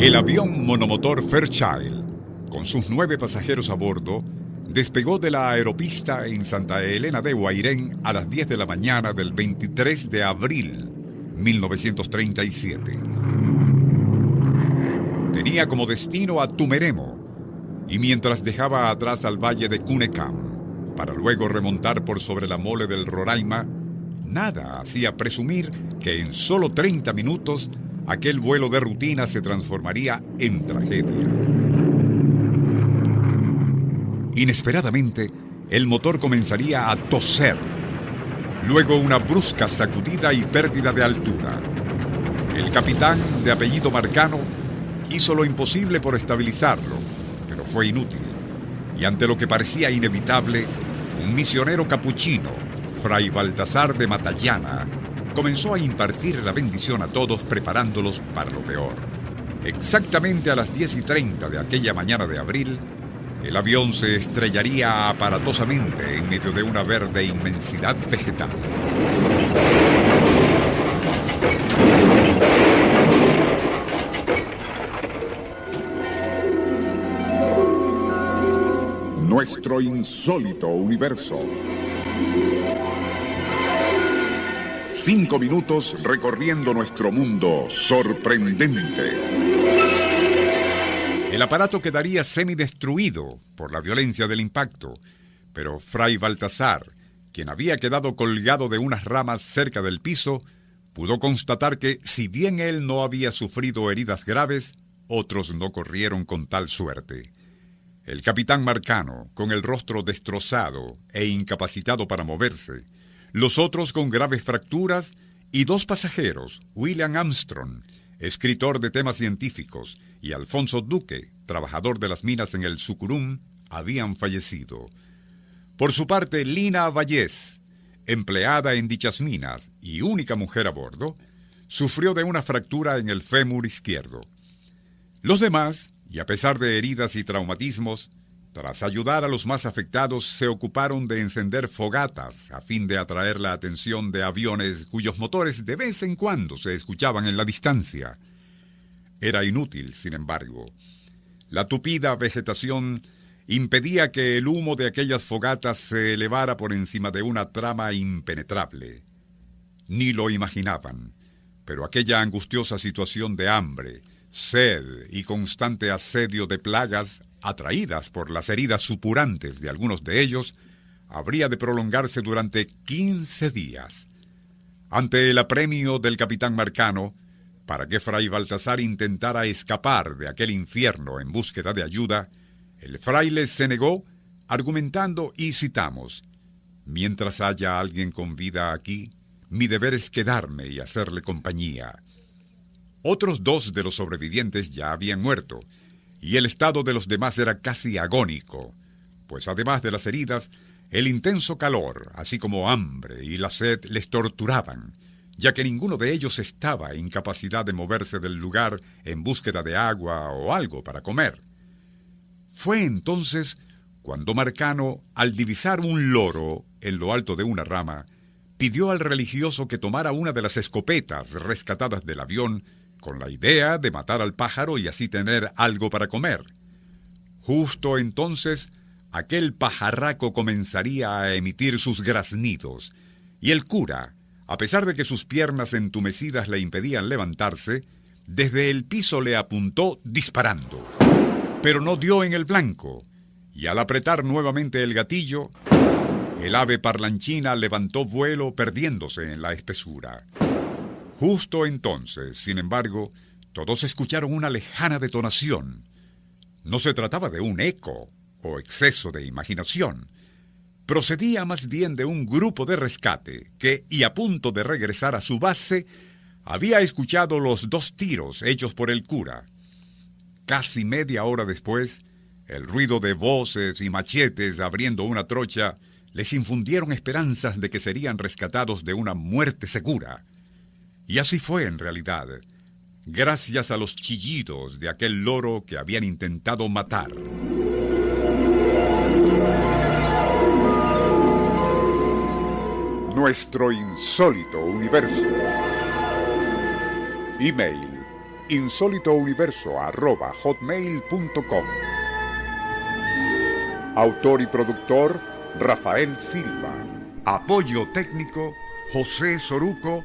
El avión monomotor Fairchild, con sus nueve pasajeros a bordo, despegó de la aeropista en Santa Elena de Guairén a las 10 de la mañana del 23 de abril 1937. Tenía como destino a Tumeremo y mientras dejaba atrás al valle de Cunecam para luego remontar por sobre la mole del Roraima, nada hacía presumir que en solo 30 minutos aquel vuelo de rutina se transformaría en tragedia. Inesperadamente, el motor comenzaría a toser. Luego una brusca sacudida y pérdida de altura. El capitán, de apellido Marcano, hizo lo imposible por estabilizarlo, pero fue inútil. Y ante lo que parecía inevitable, un misionero capuchino, Fray Baltasar de Matallana, comenzó a impartir la bendición a todos preparándolos para lo peor. Exactamente a las 10 y 30 de aquella mañana de abril, el avión se estrellaría aparatosamente en medio de una verde inmensidad vegetal. Nuestro insólito universo. Cinco minutos recorriendo nuestro mundo sorprendente. El aparato quedaría semidestruido por la violencia del impacto, pero Fray Baltasar, quien había quedado colgado de unas ramas cerca del piso, pudo constatar que, si bien él no había sufrido heridas graves, otros no corrieron con tal suerte. El capitán Marcano, con el rostro destrozado e incapacitado para moverse, los otros con graves fracturas y dos pasajeros, William Armstrong, escritor de temas científicos, y Alfonso Duque, trabajador de las minas en el Sucurum, habían fallecido. Por su parte, Lina Vallés, empleada en dichas minas y única mujer a bordo, sufrió de una fractura en el fémur izquierdo. Los demás, y a pesar de heridas y traumatismos, tras ayudar a los más afectados, se ocuparon de encender fogatas a fin de atraer la atención de aviones cuyos motores de vez en cuando se escuchaban en la distancia. Era inútil, sin embargo. La tupida vegetación impedía que el humo de aquellas fogatas se elevara por encima de una trama impenetrable. Ni lo imaginaban, pero aquella angustiosa situación de hambre, sed y constante asedio de plagas, atraídas por las heridas supurantes de algunos de ellos, habría de prolongarse durante quince días. Ante el apremio del capitán Marcano, para que Fray Baltasar intentara escapar de aquel infierno en búsqueda de ayuda, el fraile se negó, argumentando y citamos, Mientras haya alguien con vida aquí, mi deber es quedarme y hacerle compañía. Otros dos de los sobrevivientes ya habían muerto, y el estado de los demás era casi agónico, pues además de las heridas, el intenso calor, así como hambre y la sed les torturaban, ya que ninguno de ellos estaba en capacidad de moverse del lugar en búsqueda de agua o algo para comer. Fue entonces cuando Marcano, al divisar un loro en lo alto de una rama, pidió al religioso que tomara una de las escopetas rescatadas del avión con la idea de matar al pájaro y así tener algo para comer. Justo entonces, aquel pajarraco comenzaría a emitir sus graznidos, y el cura, a pesar de que sus piernas entumecidas le impedían levantarse, desde el piso le apuntó disparando. Pero no dio en el blanco, y al apretar nuevamente el gatillo, el ave parlanchina levantó vuelo perdiéndose en la espesura. Justo entonces, sin embargo, todos escucharon una lejana detonación. No se trataba de un eco o exceso de imaginación. procedía más bien de un grupo de rescate que, y a punto de regresar a su base, había escuchado los dos tiros hechos por el cura. Casi media hora después, el ruido de voces y machetes abriendo una trocha les infundieron esperanzas de que serían rescatados de una muerte segura. Y así fue en realidad, gracias a los chillidos de aquel loro que habían intentado matar. Nuestro insólito universo. Email insólitouniverso.hotmail.com Autor y productor Rafael Silva. Apoyo técnico José Soruco